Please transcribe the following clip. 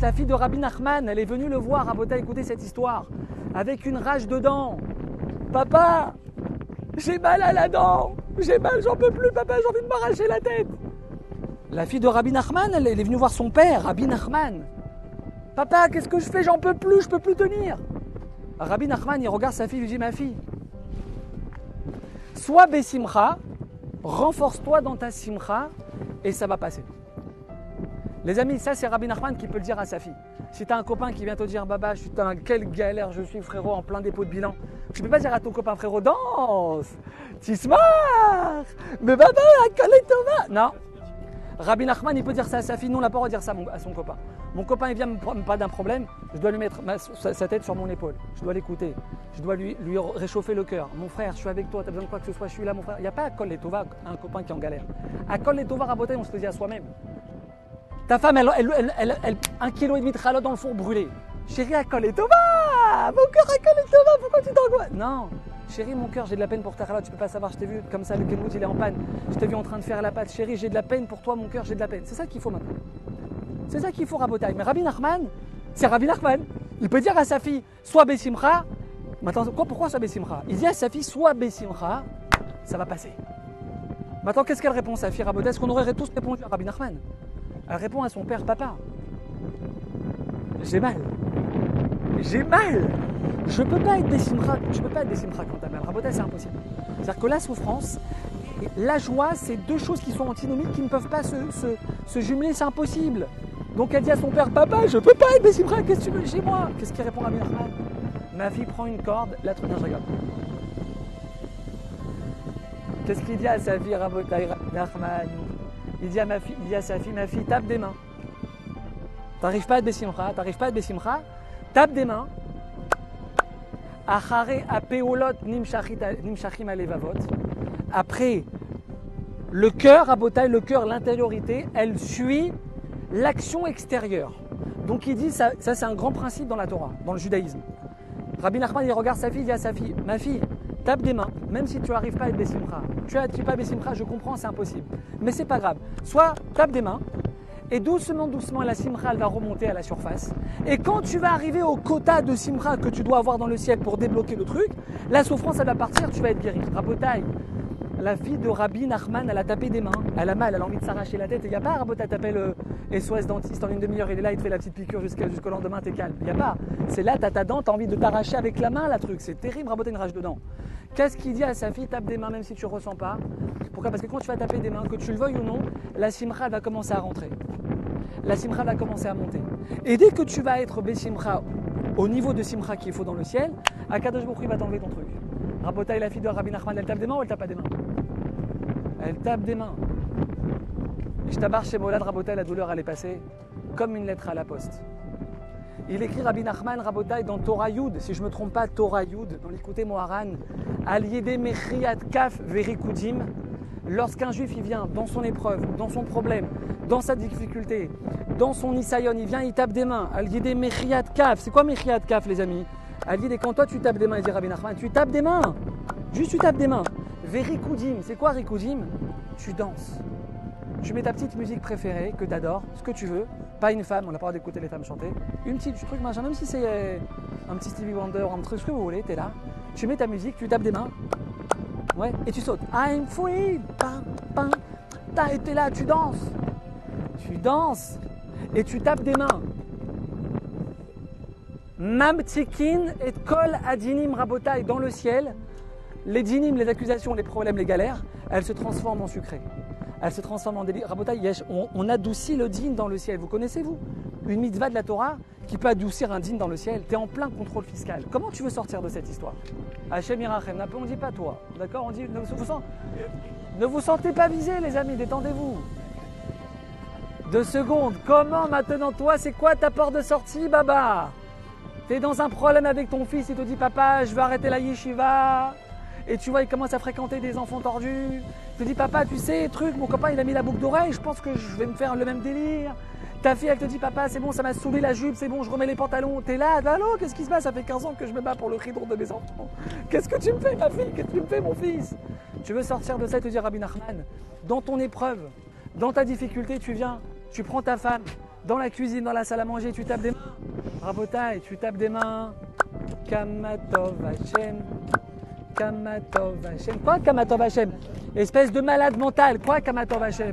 la fille de Rabbi Nachman, elle est venue le voir, Rabota, écouter cette histoire, avec une rage dedans. Papa, j'ai mal à la dent, j'ai mal, j'en peux plus, papa, j'ai envie de m'arracher la tête. La fille de Rabbi Nachman, elle, est venue voir son père, Rabbi Nachman. Papa, qu'est-ce que je fais? J'en peux plus, je peux plus tenir. Rabbi Nachman, il regarde sa fille, il lui dit Ma fille, sois Bessimcha, renforce-toi dans ta Simcha et ça va passer. Les amis, ça c'est Rabbi Nachman qui peut le dire à sa fille. Si tu as un copain qui vient te dire Baba, je suis dans quelle galère je suis frérot en plein dépôt de bilan, tu peux pas dire à ton copain frérot danse, tismar, mais Baba, Thomas. Non. Rabbi Nachman, il peut dire ça à sa fille, non, on n'a pas le droit de dire ça à son copain. Mon copain, il vient me pas d'un problème, je dois lui mettre sa, tête sur mon épaule. Je dois l'écouter. Je dois lui, lui réchauffer le cœur. Mon frère, je suis avec toi, tu as besoin de quoi que ce soit, je suis là, mon frère. Il n'y a pas à Tova, un copain qui est en galère. À Kol les Tova, à on se le dit à soi-même. Ta femme, elle, elle, elle, un kilo et demi de ralotte dans le four brûlé. Chérie, à Kol Tova Mon cœur à Kol Tova, pourquoi tu t'angoisses Non Chérie, mon cœur, j'ai de la peine pour ta ralotte, tu peux pas savoir, je t'ai vu comme ça, le Kenwood, il est en panne. Je t'ai vu en train de faire la pâte. Chérie, j'ai de la peine pour toi, mon cœur, j'ai de la peine. C'est ça qu'il faut maintenant. C'est ça qu'il faut rabotaille. Mais Rabbi Nachman, c'est Rabbi Nachman. Il peut dire à sa fille, sois Bessimcha. Maintenant, quoi, pourquoi sois Bessimcha Il dit à sa fille, sois Bessimcha, ça va passer. Maintenant, qu'est-ce qu'elle répond, sa fille Rabotaille Est-ce qu'on aurait tous répondu à Rabbi Nachman? Elle répond à son père, papa, j'ai mal. J'ai mal. Je peux pas être Bessimcha, je peux pas être Bessimcha quand t'as mal. Rabotaille, c'est impossible. C'est-à-dire que la souffrance, la joie, c'est deux choses qui sont antinomiques, qui ne peuvent pas se, se jumeler, c'est impossible. Donc elle dit à son père, papa, je peux pas être Bessimra, qu'est-ce que tu veux chez moi? Qu'est-ce qu'il répond à Nachman Ma fille prend une corde, la truc, je rigole. Qu'est-ce qu'il dit à sa fille, Rabotai Nachman il dit, à ma fille, il dit à sa fille, ma fille, tape des mains. T'arrives pas à être Bessimra, t'arrives pas à être Bessimra, tape des mains. Après, le cœur, le cœur, l'intériorité, elle suit l'action extérieure. Donc il dit, ça, ça c'est un grand principe dans la Torah, dans le judaïsme. Rabbi Nachman, il regarde sa fille, il dit à sa fille, ma fille, tape des mains, même si tu n'arrives pas à être Bessimra. Tu n'es pas Bessimra, je comprends, c'est impossible. Mais c'est pas grave. Soit tape des mains, et doucement, doucement, la Simra, elle va remonter à la surface. Et quand tu vas arriver au quota de Simra que tu dois avoir dans le ciel pour débloquer le truc, la souffrance, elle va partir, tu vas être guéri. Rabotaille, la fille de Rabbi Nachman, elle a tapé des mains, elle a mal, elle a envie de s'arracher la tête. Il n'y a pas, Rabot, t'appelles le SOS dentiste en une demi-heure, il est là, il te fait la petite piqûre jusqu'au lendemain, t'es calme. Il n'y a pas. C'est là, t'as ta dent, t'as envie de t'arracher avec la main, la truc. C'est terrible, Rabot, une rage dedans. Qu'est-ce qu'il dit à sa fille? Tape des mains même si tu ne ressens pas. Pourquoi? Parce que quand tu vas taper des mains, que tu le veuilles ou non, la simra va commencer à rentrer. La simra va commencer à monter. Et dès que tu vas être Bessimra au niveau de simra qu'il faut dans le ciel, Akadosh Baruch va t'enlever ton truc. Rabota et la fille de Rabbi Nachman, elle tape des mains ou elle tape pas des mains? Elle tape des mains. Je tabarre chez Molad Rabotai, la douleur allait passer comme une lettre à la poste. Il écrit Rabbi Nachman Rabotai dans Torah Yud, si je ne me trompe pas, Torah Yud, dans l'écouté Moharan, Aliédé Mechriat Kaf Verikudim, lorsqu'un juif il vient dans son épreuve, dans son problème, dans sa difficulté, dans son isayon, il vient, il tape des mains. Aliédé Mechriat Kaf, c'est quoi Mechriat Kaf les amis? Aliédé, quand toi tu tapes des mains, il dit Rabbi Nachman, tu tapes des mains, juste tu tapes des mains. Verikoudim, c'est quoi Rikoudim Tu danses. Tu mets ta petite musique préférée que tu adores, ce que tu veux. Pas une femme, on n'a pas le droit d'écouter les femmes chanter. Une petite truc machin, même si c'est euh, un petit Stevie Wonder, un truc, ce que vous voulez, tu es là. Tu mets ta musique, tu tapes des mains. Ouais, et tu sautes. I'm free. Pam, pam. Été là, tu danses. Tu danses. Et tu tapes des mains. Mamtikin et kol adinim rabotai dans le ciel les dynimes, les accusations, les problèmes, les galères, elles se transforment en sucré. Elles se transforment en délire. on, on adoucit le dîne dans le ciel. Vous connaissez, vous? Une mitzvah de la Torah qui peut adoucir un dîne dans le ciel. Tu es en plein contrôle fiscal. Comment tu veux sortir de cette histoire? Hachem Irachem, on ne dit pas toi. D'accord? On dit, ne vous, ne vous sentez pas visé, les amis, détendez-vous. Deux secondes. Comment maintenant, toi, c'est quoi ta porte de sortie, Baba? Tu es dans un problème avec ton fils, il te dit, papa, je veux arrêter la yeshiva et tu vois, il commence à fréquenter des enfants tordus. Il te dit, papa, tu sais, truc, mon copain, il a mis la boucle d'oreille, je pense que je vais me faire le même délire. Ta fille, elle te dit, papa, c'est bon, ça m'a saoulé la jupe, c'est bon, je remets les pantalons. T'es là, allô, qu'est-ce qui se passe? Ça fait 15 ans que je me bats pour le ridon de mes enfants. Qu'est-ce que tu me fais, ma fille? Qu'est-ce que tu me fais, mon fils? Tu veux sortir de ça et te dire, Rabbi Nachman, dans ton épreuve, dans ta difficulté, tu viens, tu prends ta femme, Dans la cuisine, dans la salle à manger, tu tapes des mains. Rabotai, tu tapes des mains. Kamatov Hashem. Kamatov. Quoi Kamatov Hashem? Espèce de malade mental. Quoi Kamatov Hashem?